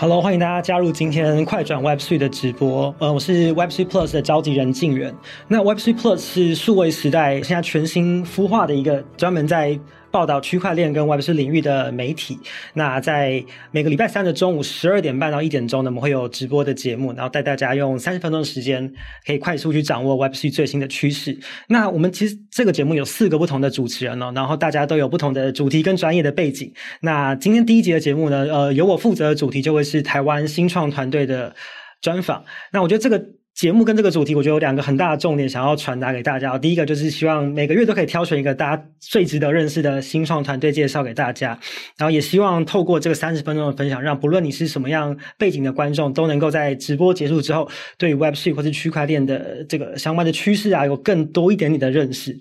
Hello，欢迎大家加入今天快转 Web3 的直播。呃，我是 Web3 Plus 的召集人敬原。那 Web3 Plus 是数位时代现在全新孵化的一个专门在报道区块链跟 Web3 领域的媒体。那在每个礼拜三的中午十二点半到一点钟呢，我们会有直播的节目，然后带大家用三十分钟的时间，可以快速去掌握 Web3 最新的趋势。那我们其实这个节目有四个不同的主持人哦，然后大家都有不同的主题跟专业的背景。那今天第一集的节目呢，呃，由我负责的主题就会是台湾新创团队的专访。那我觉得这个。节目跟这个主题，我觉得有两个很大的重点想要传达给大家。第一个就是希望每个月都可以挑选一个大家最值得认识的新创团队介绍给大家，然后也希望透过这个三十分钟的分享，让不论你是什么样背景的观众，都能够在直播结束之后，对 Web3 或是区块链的这个相关的趋势啊，有更多一点点的认识。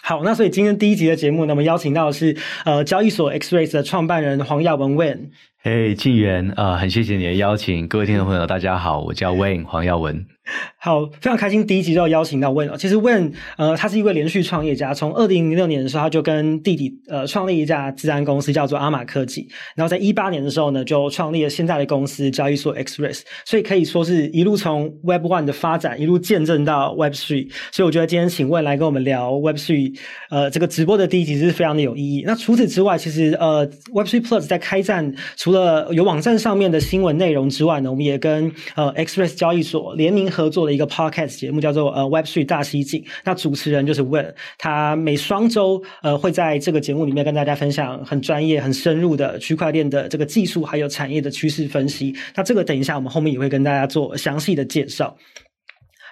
好，那所以今天第一集的节目，那么邀请到的是呃交易所 XREX 的创办人黄耀文 Win。嘿，敬原啊，很谢谢你的邀请，各位听众朋友，大家好，我叫 Wayne 黄耀文。好，非常开心，第一集就邀请到 Wayne。其实 Wayne，呃，他是一位连续创业家，从二零零六年的时候，他就跟弟弟呃创立一家资安公司，叫做阿玛科技。然后在一八年的时候呢，就创立了现在的公司交易所 XRES。所以可以说是一路从 Web One 的发展，一路见证到 Web Three。所以我觉得今天请 Wen 来跟我们聊 Web Three，呃，这个直播的第一集是非常的有意义。那除此之外，其实呃 Web Three Plus 在开战，除了有网站上面的新闻内容之外呢，我们也跟呃 Express 交易所联名合作的一个 Podcast 节目，叫做呃 Web Three 大西进。那主持人就是 Wayne，他每双周呃会在这个节目里面跟大家分享很专业、很深入的区块链的这个技术，还有产业的趋势分析。那这个等一下我们后面也会跟大家做详细的介绍。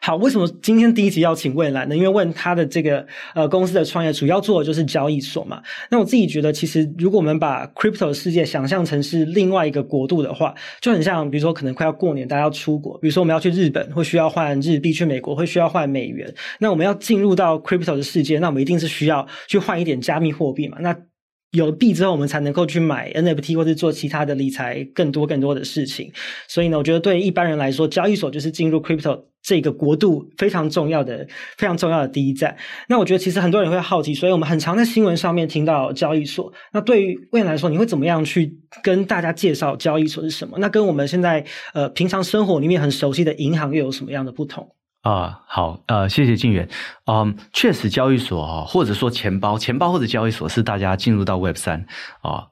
好，为什么今天第一集要请 Wayne 来呢？因为 Wayne 他的这个呃公司的创业主要做的就是交易所嘛。那我自己觉得，其实如果我们把 crypto 世界想象成是另外一个国度的话，就很像，比如说可能快要过年，大家要出国，比如说我们要去日本，会需要换日币；去美国会需要换美元。那我们要进入到 crypto 的世界，那我们一定是需要去换一点加密货币嘛。那有了币之后，我们才能够去买 NFT 或者做其他的理财，更多更多的事情。所以呢，我觉得对一般人来说，交易所就是进入 crypto。这个国度非常重要的、非常重要的第一站。那我觉得其实很多人会好奇，所以我们很常在新闻上面听到交易所。那对于 Wayne 来说，你会怎么样去跟大家介绍交易所是什么？那跟我们现在呃平常生活里面很熟悉的银行又有什么样的不同？啊，好，呃，谢谢静远。嗯，确实，交易所啊，或者说钱包、钱包或者交易所是大家进入到 Web 三啊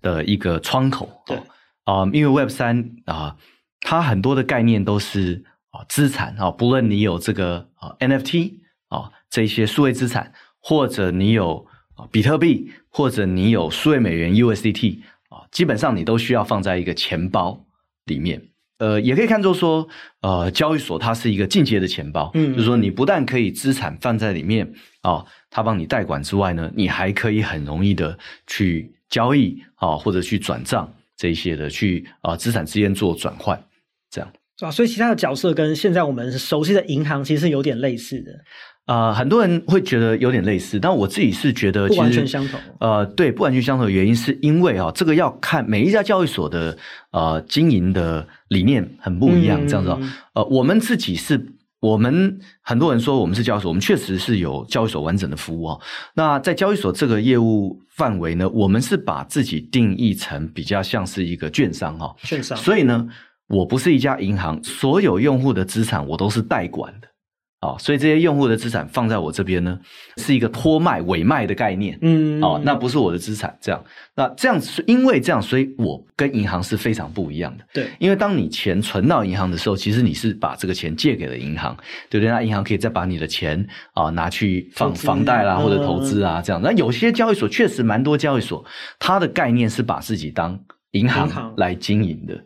的一个窗口。对，啊，因为 Web 三啊，它很多的概念都是。啊，资产啊，不论你有这个啊 NFT 啊这些数位资产，或者你有啊比特币，或者你有数位美元 USDT 啊，基本上你都需要放在一个钱包里面。呃，也可以看作说，呃，交易所它是一个进阶的钱包，嗯，就是说你不但可以资产放在里面啊，它帮你代管之外呢，你还可以很容易的去交易啊，或者去转账这一些的去啊资产之间做转换，这样。是吧？所以其他的角色跟现在我们熟悉的银行其实是有点类似的。啊、呃，很多人会觉得有点类似，但我自己是觉得其实不完全相同。呃，对，不完全相同的原因是因为啊，这个要看每一家交易所的呃经营的理念很不一样，嗯、这样子。呃，我们自己是，我们很多人说我们是交易所，我们确实是有交易所完整的服务哦。那在交易所这个业务范围呢，我们是把自己定义成比较像是一个券商哈，券商。所以呢。我不是一家银行，所有用户的资产我都是代管的，啊，所以这些用户的资产放在我这边呢，是一个托卖、伪卖的概念，嗯，啊，那不是我的资产，这样，那这样子，因为这样，所以我跟银行是非常不一样的，对，因为当你钱存到银行的时候，其实你是把这个钱借给了银行，对不对？那银行可以再把你的钱啊拿去放房贷啦，或者投资啊，这样。那有些交易所确实蛮多交易所，它的概念是把自己当银行来经营的。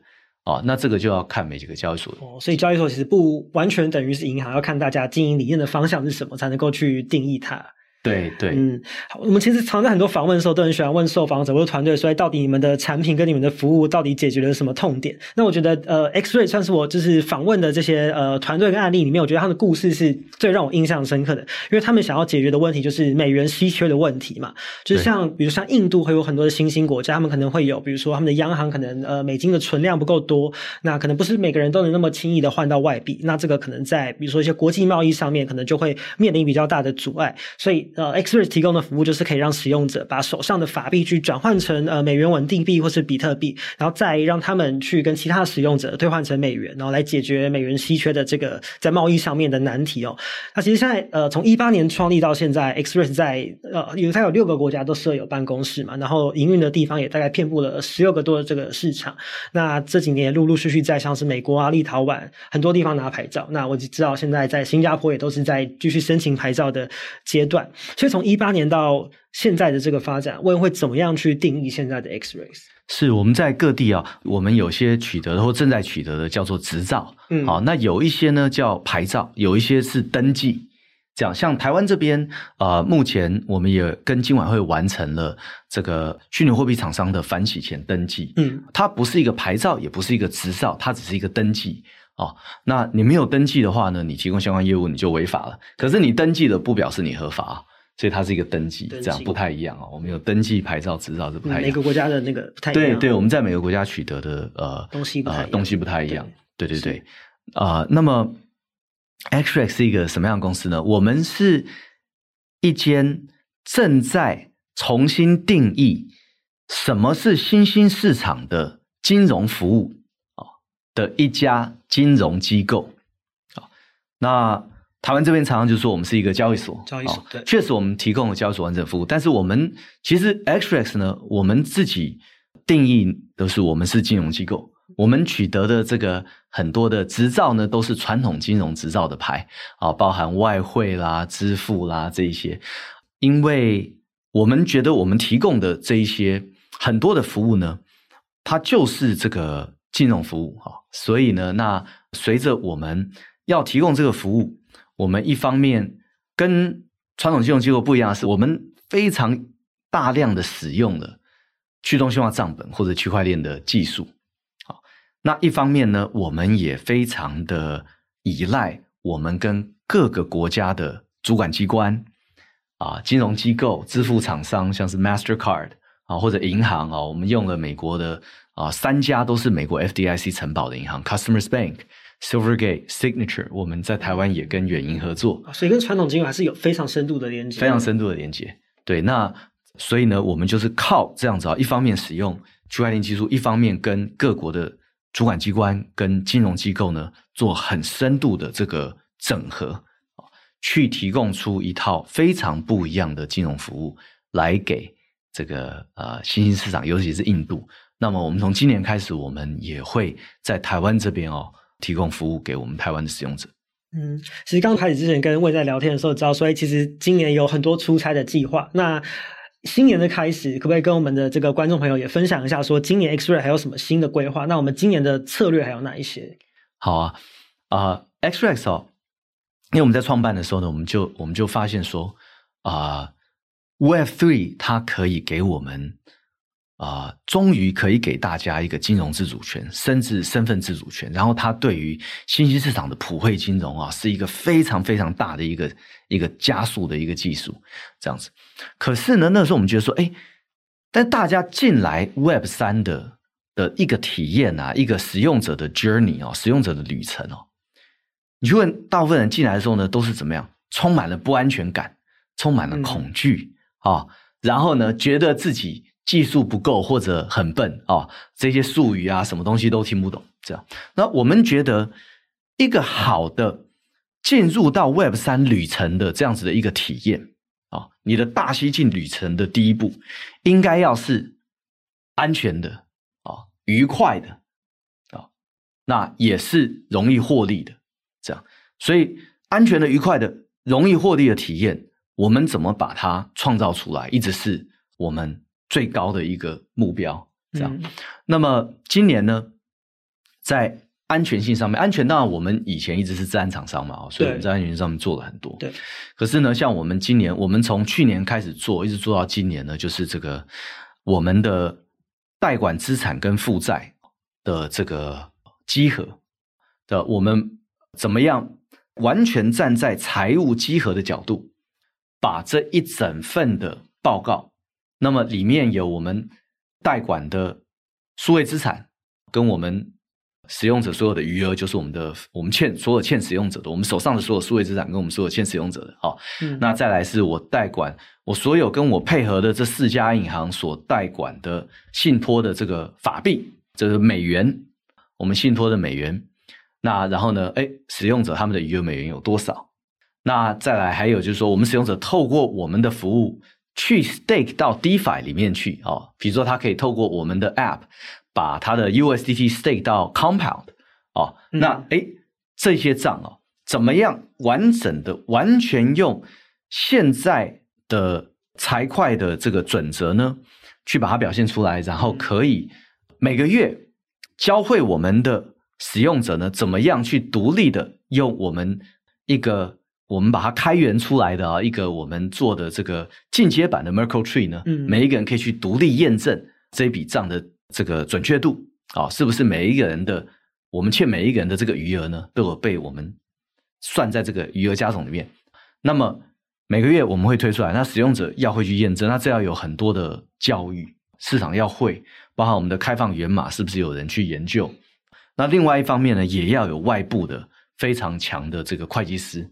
哦，那这个就要看每几个交易所哦，所以交易所其实不完全等于是银行，要看大家经营理念的方向是什么，才能够去定义它。对对，嗯，好，我们其实常在很多访问的时候都很喜欢问受访者或者团队，所以到底你们的产品跟你们的服务到底解决了什么痛点？那我觉得，呃，X Ray 算是我就是访问的这些呃团队跟案例里面，我觉得他们的故事是最让我印象深刻的，因为他们想要解决的问题就是美元稀缺的问题嘛，就是像比如像印度会有很多的新兴国家，他们可能会有，比如说他们的央行可能呃美金的存量不够多，那可能不是每个人都能那么轻易的换到外币，那这个可能在比如说一些国际贸易上面可能就会面临比较大的阻碍，所以呃，XREX 提供的服务就是可以让使用者把手上的法币去转换成呃美元稳定币或是比特币，然后再让他们去跟其他使用者兑换成美元，然后来解决美元稀缺的这个在贸易上面的难题哦。那其实现在呃，从一八年创立到现在，XRES 在呃，因为它有六个国家都设有办公室嘛，然后营运的地方也大概遍布了十六个多的这个市场。那这几年陆陆续续在像是美国啊、立陶宛很多地方拿牌照。那我就知道现在在新加坡也都是在继续申请牌照的阶段。所以从一八年到现在的这个发展，问会怎么样去定义现在的 X-rays？是我们在各地啊，我们有些取得的或正在取得的叫做执照，嗯，好，那有一些呢叫牌照，有一些是登记。这样，像台湾这边，呃，目前我们也跟今晚会完成了这个虚拟货币厂商的反洗钱登记。嗯，它不是一个牌照，也不是一个执照，它只是一个登记。哦，那你没有登记的话呢，你提供相关业务你就违法了。可是你登记了，不表示你合法，所以它是一个登记，这样不太一样啊。我们有登记牌照、执照是不太一样。每个国家的那个不太一样。对对，我们在每个国家取得的呃东西呃、东西不太一样。对对对，啊、呃，那么。XREX 是一个什么样的公司呢？我们是一间正在重新定义什么是新兴市场的金融服务啊的一家金融机构啊。那台湾这边常常就说我们是一个交易所，交易所对，确实我们提供了交易所完整服务。但是我们其实 XREX 呢，我们自己定义都是我们是金融机构。我们取得的这个很多的执照呢，都是传统金融执照的牌啊，包含外汇啦、支付啦这一些。因为我们觉得我们提供的这一些很多的服务呢，它就是这个金融服务啊。所以呢，那随着我们要提供这个服务，我们一方面跟传统金融机构不一样是，我们非常大量的使用了去中心化账本或者区块链的技术。好那一方面呢，我们也非常的依赖我们跟各个国家的主管机关啊、金融机构、支付厂商，像是 Mastercard 啊或者银行啊，我们用了美国的啊三家都是美国 FDIC 承保的银行，Customers Bank、Silvergate、Signature，我们在台湾也跟远银合作，所以跟传统金融还是有非常深度的连接，非常深度的连接。对，那所以呢，我们就是靠这样子啊，一方面使用区块链技术，一方面跟各国的主管机关跟金融机构呢，做很深度的这个整合，去提供出一套非常不一样的金融服务，来给这个呃新兴市场，尤其是印度。那么我们从今年开始，我们也会在台湾这边哦，提供服务给我们台湾的使用者。嗯，其实刚开始之前跟魏在聊天的时候，知道说，其实今年有很多出差的计划。那新年的开始，可不可以跟我们的这个观众朋友也分享一下，说今年 Xray 还有什么新的规划？那我们今年的策略还有哪一些？好啊，啊、呃、XREX 哦，因为我们在创办的时候呢，我们就我们就发现说，啊、呃、，Web Three 它可以给我们。啊、呃，终于可以给大家一个金融自主权，甚至身份自主权。然后，它对于新兴市场的普惠金融啊，是一个非常非常大的一个一个加速的一个技术，这样子。可是呢，那时候我们觉得说，哎，但大家进来 Web 三的的一个体验啊，一个使用者的 journey 哦，使用者的旅程哦，你去问大部分人进来的时候呢，都是怎么样？充满了不安全感，充满了恐惧啊、嗯哦，然后呢，觉得自己。技术不够或者很笨啊、这些术语啊，什么东西都听不懂。这样，那我们觉得一个好的进入到 Web 三旅程的这样子的一个体验啊、你的大西进旅程的第一步应该要是安全的啊、愉快的啊、那也是容易获利的。这样，所以安全的、愉快的、容易获利的体验，我们怎么把它创造出来，一直是我们。最高的一个目标，这样。嗯、那么今年呢，在安全性上面，安全当然我们以前一直是自然厂商嘛，所以我们在安全性上面做了很多。对。可是呢，像我们今年，我们从去年开始做，一直做到今年呢，就是这个我们的代管资产跟负债的这个集合的，我们怎么样完全站在财务集合的角度，把这一整份的报告。那么里面有我们代管的数位资产，跟我们使用者所有的余额就是我们的，我们欠所有欠使用者的，我们手上的所有数位资产跟我们所有欠使用者的。好，嗯、那再来是我代管我所有跟我配合的这四家银行所代管的信托的这个法币，这个美元，我们信托的美元。那然后呢？哎，使用者他们的余额美元有多少？那再来还有就是说，我们使用者透过我们的服务去 stake 到 DeFi 里面去哦，比如说它可以透过我们的 App。把它的 USDT stake 到 Compound 哦，嗯、那哎，这些账哦，怎么样完整的、完全用现在的财会的这个准则呢，去把它表现出来，然后可以每个月教会我们的使用者呢，怎么样去独立的用我们一个我们把它开源出来的啊一个我们做的这个进阶版的 Merkle Tree 呢，嗯、每一个人可以去独立验证这笔账的。这个准确度啊、哦，是不是每一个人的我们欠每一个人的这个余额呢，都有被我们算在这个余额加总里面？那么每个月我们会推出来，那使用者要会去验证，那这要有很多的教育，市场要会，包含我们的开放源码是不是有人去研究？那另外一方面呢，也要有外部的非常强的这个会计师。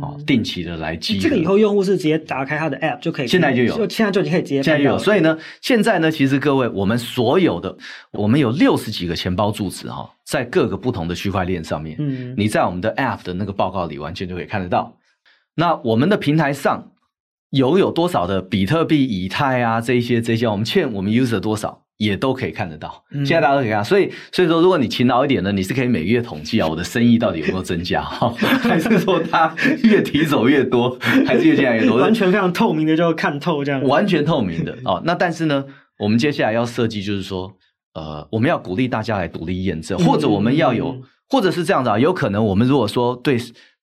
哦，定期的来记。这个以后用户是直接打开他的 App 就可以，现在就有，就现在就可以直接。现在就有，所以呢，现在呢，其实各位，我们所有的，我们有六十几个钱包住址哈，在各个不同的区块链上面，嗯，你在我们的 App 的那个报告里完全就可以看得到。那我们的平台上有有多少的比特币、以太啊，这一些这些，我们欠我们 User 多少？也都可以看得到，现在大家都可以看，所以所以说，如果你勤劳一点呢，你是可以每月统计啊，我的生意到底有没有增加，还是说它越提走越多，还是越进来越多？完全非常透明的，就看透这样。完全透明的 哦。那但是呢，我们接下来要设计，就是说，呃，我们要鼓励大家来独立验证，或者我们要有，或者是这样子啊，有可能我们如果说对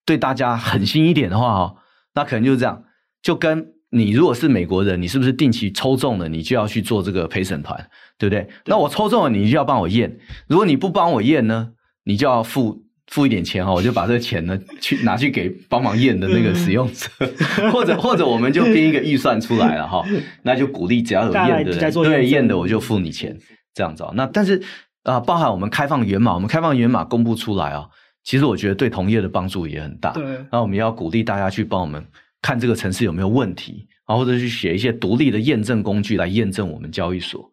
对大家狠心一点的话哦，那可能就是这样，就跟。你如果是美国人，你是不是定期抽中了，你就要去做这个陪审团，对不对？对。那我抽中了，你就要帮我验。如果你不帮我验呢，你就要付付一点钱哈，我就把这个钱呢去拿去给帮忙验的那个使用者，嗯、或者或者我们就编一个预算出来了哈，那就鼓励只要有验的人，对验的我就付你钱，这样子。那但是啊、呃，包含我们开放源码，我们开放源码公布出来啊，其实我觉得对同业的帮助也很大。对。那我们要鼓励大家去帮我们。看这个城市有没有问题啊，或者去写一些独立的验证工具来验证我们交易所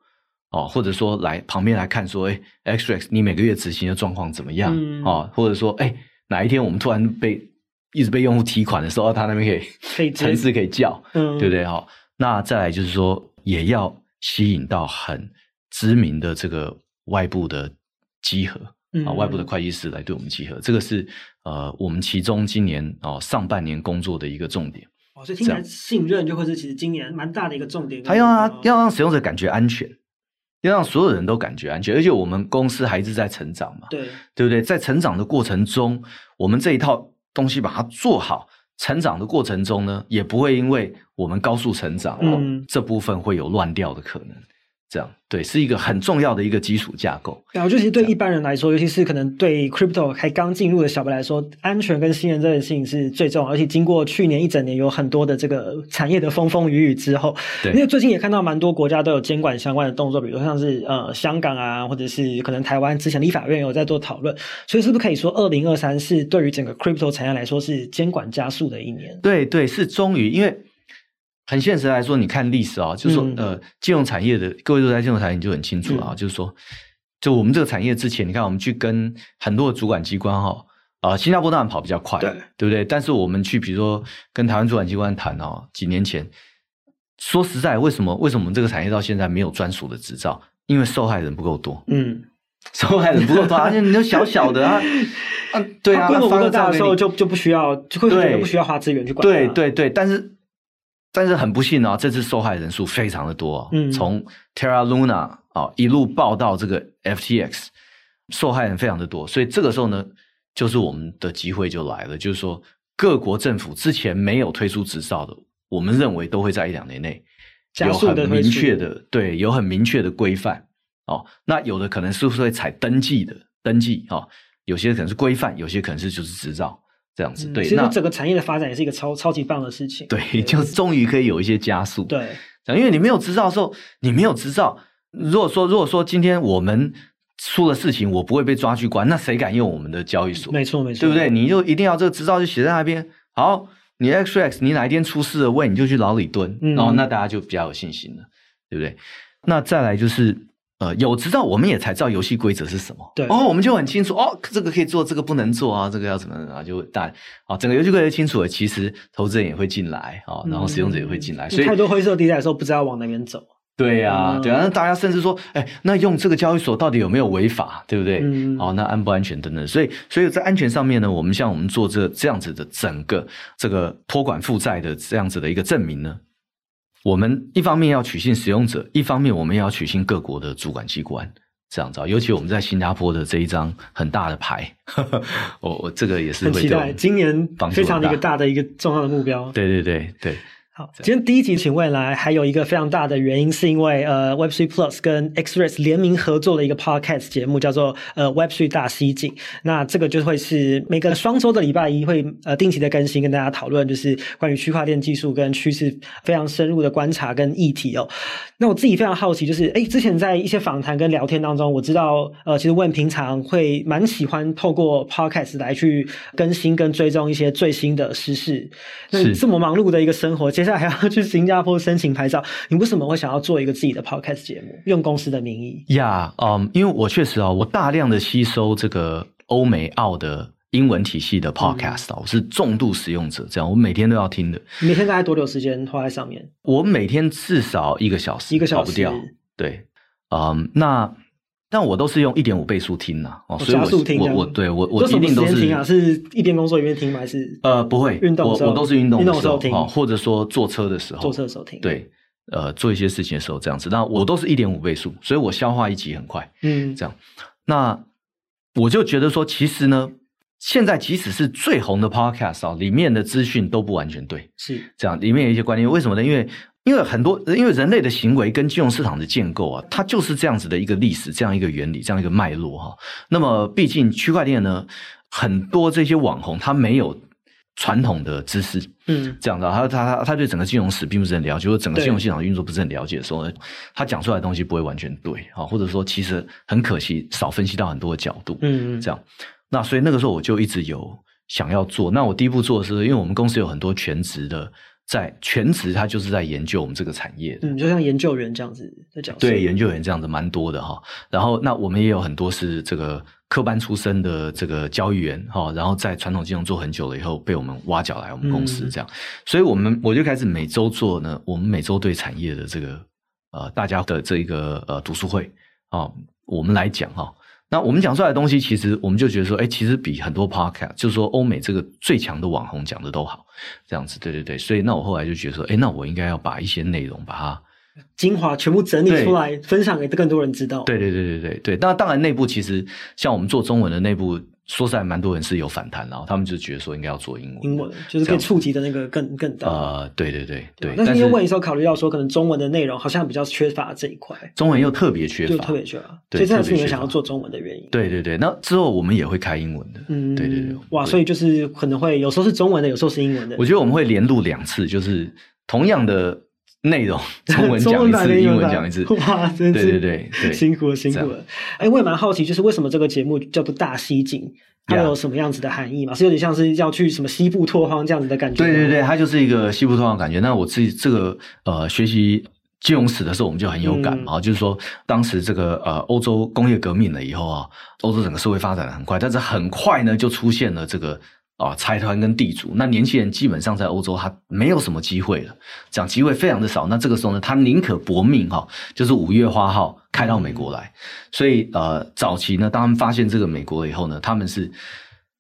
哦，或者说来旁边来看说，哎，XREX 你每个月执行的状况怎么样啊、嗯哦？或者说，哎，哪一天我们突然被一直被用户提款的时候，他那边可以 城市可以叫，嗯，对不对？哈、哦，那再来就是说，也要吸引到很知名的这个外部的稽核。啊，外部的会计师来对我们集合，这个是呃，我们其中今年哦上半年工作的一个重点。哦，所以听起来信任就会是其实今年蛮大的一个重点。他要啊要让使用者感觉安全，要让所有人都感觉安全，而且我们公司还是在成长嘛，对对不对？在成长的过程中，我们这一套东西把它做好，成长的过程中呢，也不会因为我们高速成长，嗯，这部分会有乱掉的可能。这样对，是一个很重要的一个基础架构。然后，就其实对一般人来说，尤其是可能对 crypto 还刚进入的小白来说，安全跟信任这件事情是最重要。而且经过去年一整年有很多的这个产业的风风雨雨之后，对，因为最近也看到蛮多国家都有监管相关的动作，比如像是呃香港啊，或者是可能台湾之前立法院有在做讨论。所以，是不是可以说，二零二三是对于整个 crypto 产业来说是监管加速的一年？对对，是终于因为。很现实来说，你看历史啊，就是说，嗯、呃，金融产业的各位都在金融产业，你就很清楚啊，嗯、就是说，就我们这个产业之前，你看我们去跟很多的主管机关哈，啊、呃，新加坡当然跑比较快，对，对不对？但是我们去比如说跟台湾主管机关谈哦，几年前，说实在，为什么为什么我们这个产业到现在没有专属的执照？因为受害人不够多，嗯，受害人不够多，而 且你都小小的啊，啊，对啊，规模不够大的时候就就不需要，就会觉得不需要花资源去管，对对对，但是。但是很不幸啊，这次受害人数非常的多，嗯，从 Terra Luna 啊一路报到这个 FTX，受害人非常的多，所以这个时候呢，就是我们的机会就来了，就是说各国政府之前没有推出执照的，我们认为都会在一两年内有很明确的，对，有很明确的规范哦。那有的可能是不是会采登记的登记哦，有些可能是规范，有些可能是就是执照。这样子，对，其实整个产业的发展也是一个超超级棒的事情。对，就终于可以有一些加速。对，因为你没有执照的时候，你没有执照。如果说，如果说今天我们出了事情，我不会被抓去关，那谁敢用我们的交易所？没错，没错，对不对？你就一定要这个执照就写在那边。好，你 XREX，你哪一天出事了，喂，你就去牢里蹲，然后、那大家就比较有信心了，对不对？那再来就是，呃，有执照，我们也才知道游戏规则是什么。对，哦，我们就很清楚，哦，这个可以做，这个不能做啊，这个要怎么啊？就大，啊、哦，整个游戏规则清楚了，其实投资人也会进来啊、哦，然后使用者也会进来，嗯、所以太多灰色地带的时候，不知道往哪边走。对呀、对啊，那大家甚至说，哎，那用这个交易所到底有没有违法，对不对？嗯，好，那安不安全等等，所以，所以在安全上面呢，我们像我们做这这样子的整个这个托管负债的这样子的一个证明呢，我们一方面要取信使用者，一方面我们也要取信各国的主管机关，这样子，尤其我们在新加坡的这一张很大的牌，我我这个也是很期待，今年非常的一个大的一个重要的目标，对对对对。好，今天第一集请问来还有一个非常大的原因，是因为呃，Web3 Plus 跟 XRES 联名合作的一个 Podcast 节目，叫做呃 Web3 大西进。那这个就会是每个双周的礼拜一会呃定期的更新，跟大家讨论就是关于区块链技术跟趋势非常深入的观察跟议题哦。那我自己非常好奇，就是哎之前在一些访谈跟聊天当中，我知道呃，其实 Wayne 平常会蛮喜欢透过 Podcast 来去更新跟追踪一些最新的时事。那这么忙碌的一个生活，其实现在还要 去新加坡申请牌照，你为什么会想要做一个自己的 podcast 节目，用公司的名义？呀，嗯，因为我确实啊，我大量的吸收这个欧美澳的英文体系的 podcast 啊，嗯、我是重度使用者，这样我每天都要听的。每天大概多久时间花在上面？我每天至少一个小时，一个小时跑不掉。对，嗯，那。但我都是用一点五倍速听呐，哦，所以我我我对我我一定都是听啊，是一边工作一边听吗？还是呃不会运动，我我都是运动的时候听，或者说坐车的时候，坐车的时候听，对，呃，做一些事情的时候这样子。那我都是一点五倍速，所以我消化一集很快，嗯，这样。那我就觉得说，其实呢，现在即使是最红的 Podcast 啊，里面的资讯都不完全对，是。这样，里面有一些观念，为什么呢？因为因为很多，因为人类的行为跟金融市场的建构啊，它就是这样子的一个历史，这样一个原理，这样一个脉络哈。那么，毕竟区块链呢，很多这些网红他没有传统的知识，嗯，这样的，他他他他对整个金融史并不是很了解，或者整个金融市场的运作不是很了解的时候，他讲出来的东西不会完全对啊，或者说其实很可惜少分析到很多的角度，嗯，这样。那所以那个时候我就一直有想要做。那我第一步做的是，因为我们公司有很多全职的。在全职，他就是在研究我们这个产业的，嗯，就像研究员这样子的角色。对，研究员这样子蛮多的哈。然后，那我们也有很多是这个科班出身的这个交易员哈。然后在传统金融做很久了以后，被我们挖角来我们公司这样。嗯、所以我们我就开始每周做呢，我们每周对产业的这个呃大家的这一个呃读书会啊，我们来讲哈。那我们讲出来的东西，其实我们就觉得说，哎，其实比很多 podcast，就是说欧美这个最强的网红讲的都好，这样子，对对对。所以那我后来就觉得说，哎，那我应该要把一些内容把它精华全部整理出来，分享给更多人知道。对对对对对对。那当然，内部其实像我们做中文的内部。说实在，蛮多人是有反弹，然后他们就觉得说应该要做英文，英文就是可以触及的那个更更大。呃，对对对对。但是因为问的时候考虑到说，可能中文的内容好像比较缺乏这一块，中文又特别缺乏，就特别缺乏，所以这也是你们想要做中文的原因。对对对，那之后我们也会开英文的。嗯，对对对。哇，所以就是可能会有时候是中文的，有时候是英文的。我觉得我们会连录两次，就是同样的内容，中文讲一次，英文讲一次。哇，真是对对对，辛苦了辛苦了。哎，我也蛮好奇，就是为什么这个节目叫做大西进？它有什么样子的含义吗？是有点像是要去什么西部拓荒这样子的感觉？对对对，它就是一个西部拓荒的感觉。那我自己这个呃学习金融史的时候，我们就很有感嘛，嗯、就是说当时这个呃欧洲工业革命了以后啊，欧洲整个社会发展的很快，但是很快呢就出现了这个。啊，财团跟地主，那年轻人基本上在欧洲他没有什么机会了，讲机会非常的少。那这个时候呢，他宁可搏命哈，就是五月花号开到美国来。所以呃，早期呢，当他们发现这个美国以后呢，他们是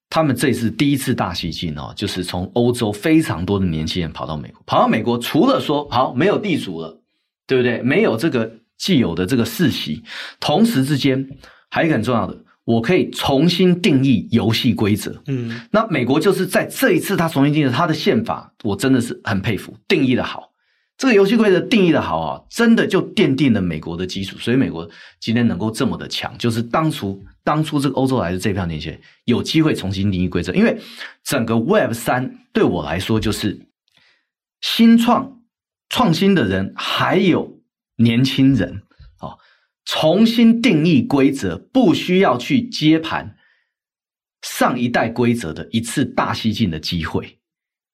他们这次第一次大西进哦，就是从欧洲非常多的年轻人跑到美国，跑到美国除了说好没有地主了，对不对？没有这个既有的这个世袭，同时之间还有一个很重要的。我可以重新定义游戏规则。嗯，那美国就是在这一次他重新定义他的宪法，我真的是很佩服，定义的好。这个游戏规则定义的好啊，真的就奠定了美国的基础。所以美国今天能够这么的强，就是当初当初这个欧洲来的这票年轻人有机会重新定义规则。因为整个 Web 三对我来说就是新创创新的人，还有年轻人。重新定义规则，不需要去接盘上一代规则的一次大西进的机会。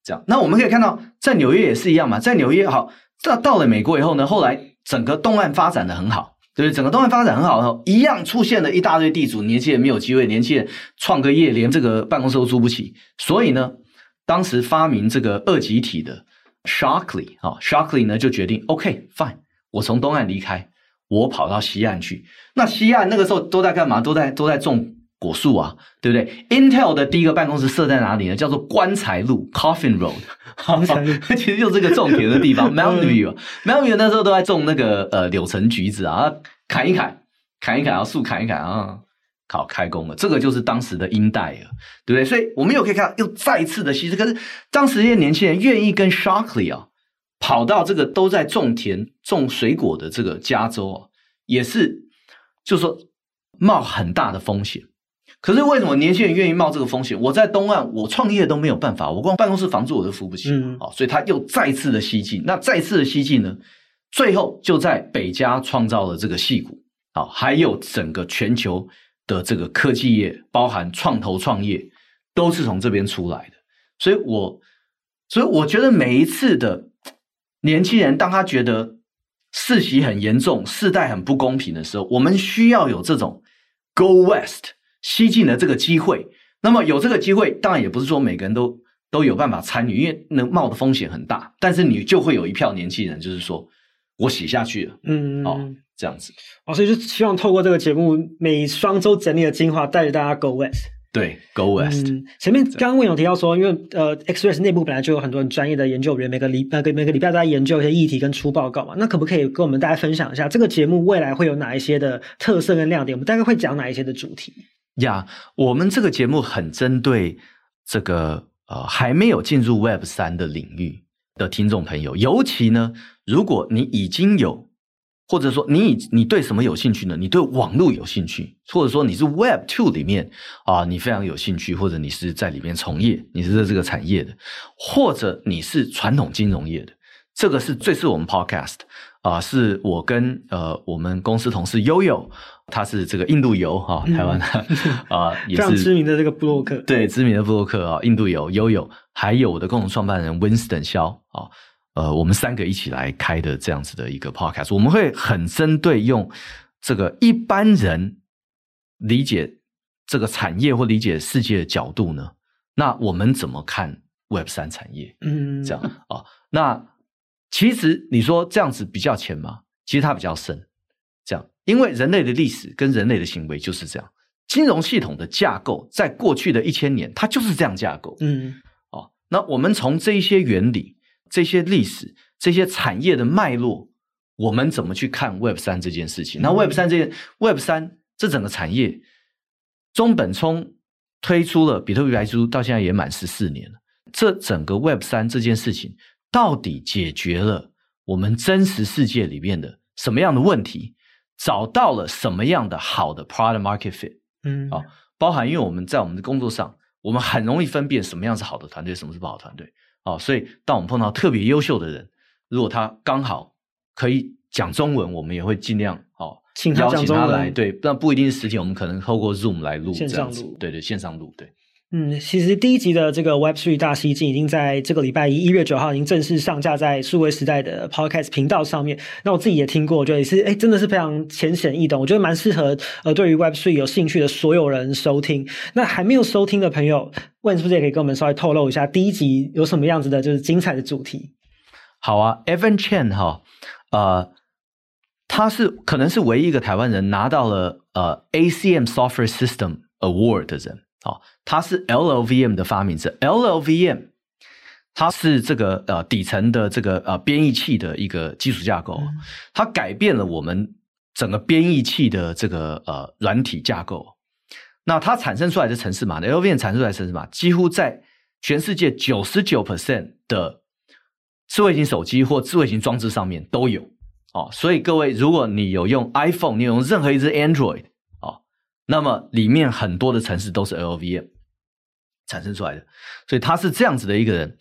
这样，那我们可以看到，在纽约也是一样嘛，在纽约好，到到了美国以后呢，后来整个东岸发展的很好，对不对？整个东岸发展很好后，一样出现了一大堆地主，年轻人没有机会，年轻人创个业连这个办公室都租不起，所以呢，当时发明这个二极体的 Shockley 啊，Shockley 呢就决定，OK fine，我从东岸离开。我跑到西岸去，那西岸那个时候都在干嘛？都在都在种果树啊，对不对？Intel 的第一个办公室设在哪里呢？叫做棺材路 （Coffin Road），其实就是这个种田的地方。Mountain View，Mountain View 那时候都在种那个呃柳橙橘子啊，砍一砍，砍一砍，然后树砍一砍啊，好开工了。这个就是当时的英代尔，对不对？所以我们又可以看到，又再一次的稀释。可是当时这些年轻人愿意跟 Shockley 啊。跑到这个都在种田、种水果的这个加州啊，也是，就是说冒很大的风险。可是为什么年轻人愿意冒这个风险？我在东岸，我创业都没有办法，我光办公室房租我都付不起，嗯，所以他又再次的西进。那再次的西进呢，最后就在北加创造了这个戏骨，啊，还有整个全球的这个科技业，包含创投创业，都是从这边出来的。所以我，所以我觉得每一次的。年轻人当他觉得世袭很严重、世代很不公平的时候，我们需要有这种 Go West 西进的这个机会。那么有这个机会，当然也不是说每个人都都有办法参与，因为能冒的风险很大。但是你就会有一票年轻人，就是说我洗下去了，嗯，哦，这样子。哦，所以就希望透过这个节目，每双周整理的精华，带着大家 Go West。对，Go West。嗯，前面刚刚问有提到说，因为呃，Express 内部本来就有很多很专业的研究员，每个礼每个每个礼拜都在研究一些议题跟出报告嘛。那可不可以跟我们大家分享一下，这个节目未来会有哪一些的特色跟亮点？我们大概会讲哪一些的主题？呀，yeah, 我们这个节目很针对这个呃还没有进入 Web 三的领域的听众朋友，尤其呢，如果你已经有。或者说你你对什么有兴趣呢？你对网络有兴趣，或者说你是 Web Two 里面啊，你非常有兴趣，或者你是在里面从业，你是在这个产业的，或者你是传统金融业的，这个是最适合我们 Podcast 啊，是我跟呃我们公司同事悠悠，他是这个印度游哈、啊，台湾的啊，也是非常知名的这个布洛克，对，知名的布洛克啊，印度游悠悠，还有我的共同创办人 Winston 肖啊。呃，我们三个一起来开的这样子的一个 podcast，我们会很针对用这个一般人理解这个产业或理解世界的角度呢，那我们怎么看 Web 三产业？嗯，这样啊、哦，那其实你说这样子比较浅吗？其实它比较深，这样，因为人类的历史跟人类的行为就是这样，金融系统的架构在过去的一千年，它就是这样架构。嗯，哦，那我们从这一些原理。这些历史、这些产业的脉络，我们怎么去看 Web 三这件事情？那 Web 三这件 Web 三这整个产业，中本聪推出了比特币白皮书，到现在也满十四年了。这整个 Web 三这件事情，到底解决了我们真实世界里面的什么样的问题？找到了什么样的好的 Product Market Fit？嗯，啊，包含因为我们在我们的工作上，我们很容易分辨什么样是好的团队，什么是不好的团队。哦，所以当我们碰到特别优秀的人，如果他刚好可以讲中文，我们也会尽量哦，请他邀请他来。对，但不一定是实体，我们可能透过 Zoom 来录，这样子。对对，线上录。对。嗯，其实第一集的这个 Web3 大西进已经在这个礼拜一一月九号已经正式上架在数位时代的 Podcast 频道上面。那我自己也听过，我觉得也是，哎，真的是非常浅显易懂，我觉得蛮适合呃对于 Web3 有兴趣的所有人收听。那还没有收听的朋友，问是不是也可以跟我们稍微透露一下第一集有什么样子的，就是精彩的主题？好啊，Evan Chen 哈，呃，他是可能是唯一一个台湾人拿到了呃 ACM Software System Award 的人。好，它是 LLVM 的发明者。LLVM，它是这个呃底层的这个呃编译器的一个基础架构，它改变了我们整个编译器的这个呃软体架构。那它产生出来的城市码呢，LLVM 产生出来的程式码，几乎在全世界九十九 percent 的智慧型手机或智慧型装置上面都有。哦，所以各位，如果你有用 iPhone，你有用任何一只 Android。那么里面很多的城市都是 LLVM 产生出来的，所以他是这样子的一个人。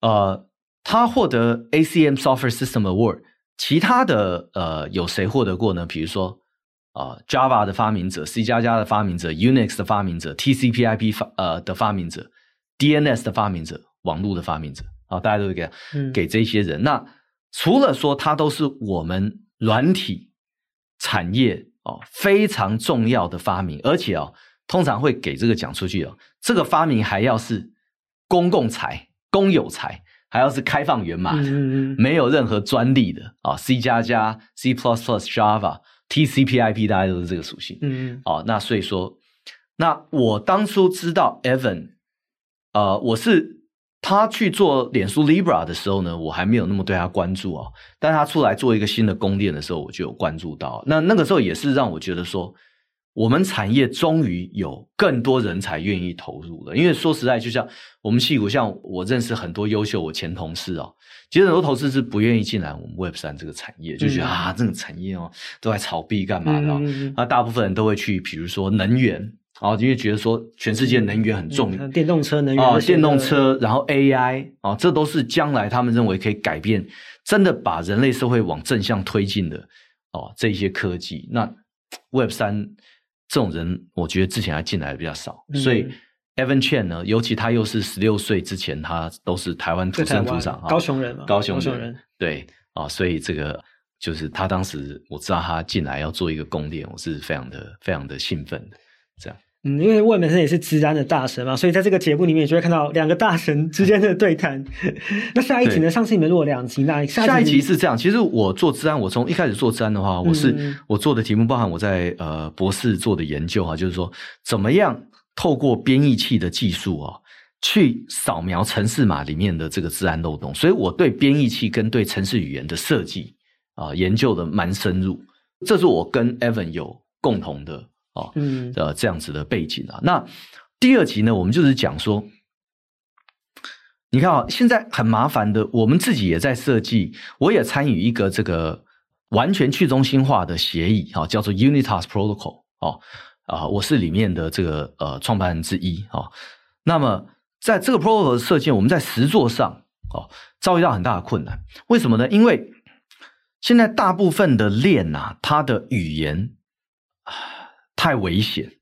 呃，他获得 ACM Software System Award，其他的呃有谁获得过呢？比如说啊、呃、Java 的发明者、C 加加的发明者、Unix 的发明者、TCP/IP 发呃的发明者、DNS 的发明者、网络的发明者啊，大家都会给、嗯、给这些人。那除了说他都是我们软体产业哦非常重要的发明，而且哦通常会给这个讲出去哦，这个发明还要是公共财、公有财。还要是开放源码的，没有任何专利的啊，C 加加、C plus plus、Java、TCP/IP，大家都是这个属性。嗯嗯，哦，那所以说，那我当初知道 Evan，呃，我是他去做脸书 Libra 的时候呢，我还没有那么对他关注啊。但他出来做一个新的宫殿的时候，我就有关注到。那那个时候也是让我觉得说。我们产业终于有更多人才愿意投入了，因为说实在，就像我们戏骨，像我认识很多优秀我前同事哦，其实很多投资是不愿意进来我们 Web 三这个产业，就觉得、嗯、啊，这个产业哦都在炒币干嘛的、哦，嗯、那大部分人都会去，比如说能源，然后因为觉得说全世界能源很重要，嗯、电动车能源啊、哦，电动车，然后 AI 啊、哦，这都是将来他们认为可以改变，真的把人类社会往正向推进的哦，这些科技，那 Web 三。这种人，我觉得之前还进来的比较少，嗯、所以 Evan Chen 呢，尤其他又是十六岁之前，他都是台湾土生土长，高雄人嘛，高雄人，高雄人对啊，所以这个就是他当时我知道他进来要做一个宫殿，我是非常的非常的兴奋的，这样。嗯，因为魏本身也是治安的大神嘛，所以在这个节目里面，就会看到两个大神之间的对谈。那下一集呢？上次你们录了两集，那下一集，下一集是这样。其实我做治安，我从一开始做治安的话，我是、嗯、我做的题目包含我在呃博士做的研究啊，就是说怎么样透过编译器的技术啊，去扫描城市码里面的这个治安漏洞。所以我对编译器跟对城市语言的设计啊研究的蛮深入。这是我跟 Evan 有共同的。嗯，呃，这样子的背景啊。那第二集呢，我们就是讲说，你看啊，现在很麻烦的，我们自己也在设计，我也参与一个这个完全去中心化的协议啊，叫做 Unitas Protocol 哦，啊，我是里面的这个呃创办人之一啊。那么在这个 protocol 的设计，我们在实作上哦遭遇到很大的困难，为什么呢？因为现在大部分的链啊，它的语言太危险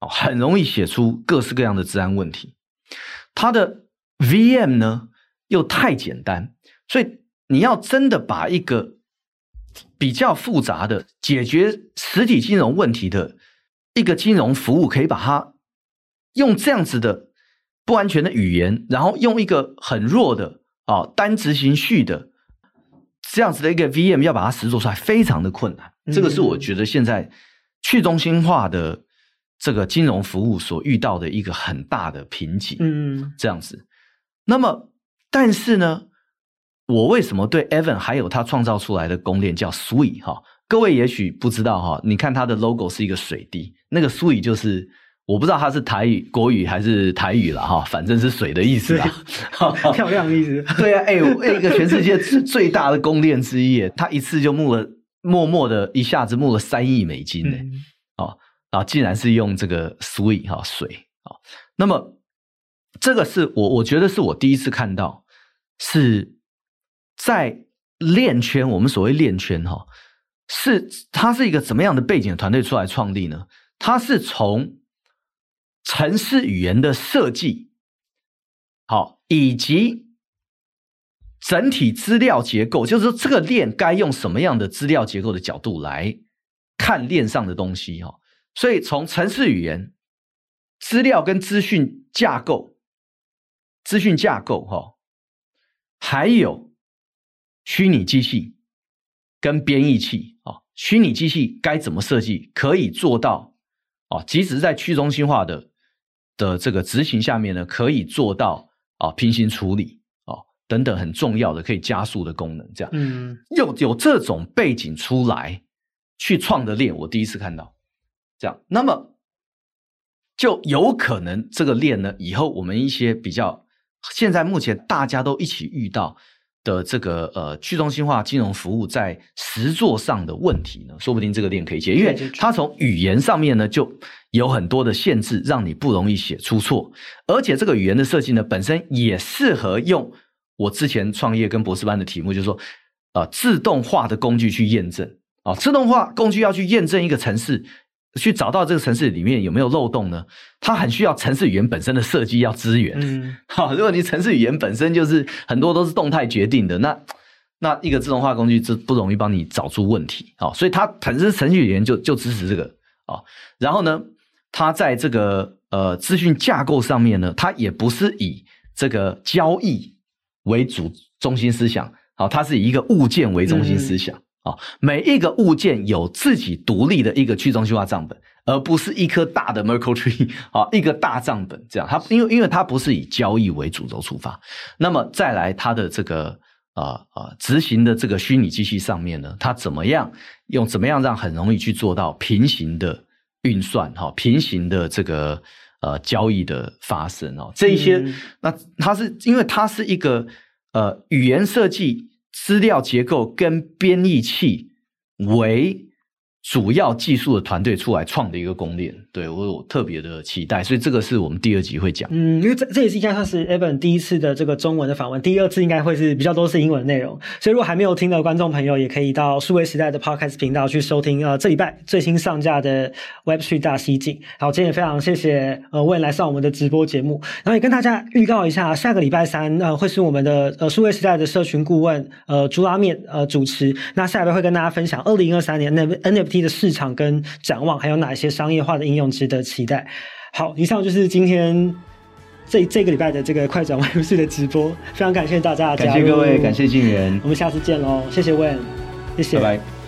哦，很容易写出各式各样的治安问题。它的 VM 呢又太简单，所以你要真的把一个比较复杂的解决实体金融问题的一个金融服务，可以把它用这样子的不安全的语言，然后用一个很弱的啊单执行序的这样子的一个 VM，要把它实做出来，非常的困难。这个是我觉得现在。去中心化的这个金融服务所遇到的一个很大的瓶颈，嗯，这样子。那么，但是呢，我为什么对 Evan 还有他创造出来的公链叫 Sui 哈？各位也许不知道哈，你看它的 logo 是一个水滴，那个 Sui 就是我不知道它是台语、国语还是台语了哈，反正是水的意思啊，漂亮的意思。对啊，哎，一个全世界最大的公链之一，他一次就募了。默默的一下子募了三亿美金呢，嗯、哦，啊，竟然是用这个 Sui 哈水啊，那么这个是我我觉得是我第一次看到，是在链圈，我们所谓链圈哈，是它是一个怎么样的背景团队出来创立呢？它是从城市语言的设计，好以及。整体资料结构，就是说这个链该用什么样的资料结构的角度来看链上的东西哈。所以从程式语言、资料跟资讯架构、资讯架构哈，还有虚拟机器跟编译器啊，虚拟机器该怎么设计可以做到啊？即使在去中心化的的这个执行下面呢，可以做到啊平行处理。等等很重要的可以加速的功能，这样，嗯，有有这种背景出来去创的链，我第一次看到，这样，那么就有可能这个链呢，以后我们一些比较现在目前大家都一起遇到的这个呃去中心化金融服务在实作上的问题呢，说不定这个链可以解，因为它从语言上面呢就有很多的限制，让你不容易写出错，而且这个语言的设计呢本身也适合用。我之前创业跟博士班的题目就是说，呃，自动化的工具去验证哦，自动化工具要去验证一个城市，去找到这个城市里面有没有漏洞呢？它很需要城市语言本身的设计要支援。嗯，好，如果你城市语言本身就是很多都是动态决定的，那那一个自动化工具就不容易帮你找出问题。好，所以它本身程序语言就就支持这个啊。然后呢，它在这个呃资讯架构上面呢，它也不是以这个交易为主中心思想。好，它是以一个物件为中心思想。嗯啊，每一个物件有自己独立的一个去中心化账本，而不是一颗大的 Merkle tree 啊，一个大账本这样。它因为因为它不是以交易为主轴出发，那么再来它的这个啊啊执行的这个虚拟机器上面呢，它怎么样用怎么样让很容易去做到平行的运算哈，平行的这个呃交易的发生哦，这一些、嗯、那它是因为它是一个呃语言设计。资料结构跟编译器为主要技术的团队出来创的一个公链，对，我有特别的期待，所以这个是我们第二集会讲。嗯，因为这这也是应该算是 Evan 第一次的这个中文的访问，第二次应该会是比较多是英文内容。所以如果还没有听的观众朋友，也可以到数位时代的 Podcast 频道去收听。呃，这礼拜最新上架的 Web3 大西进。好，今天也非常谢谢呃未来上我们的直播节目，然后也跟大家预告一下，下个礼拜三呃会是我们的呃数位时代的社群顾问呃朱拉面呃主持。那下礼拜会跟大家分享二零二三年 NFT。的市场跟展望，还有哪些商业化的应用值得期待？好，以上就是今天这这个礼拜的这个快转 Web3 的直播，非常感谢大家感谢各位，感谢静源，我们下次见喽，谢谢 Wayne，谢谢，拜拜。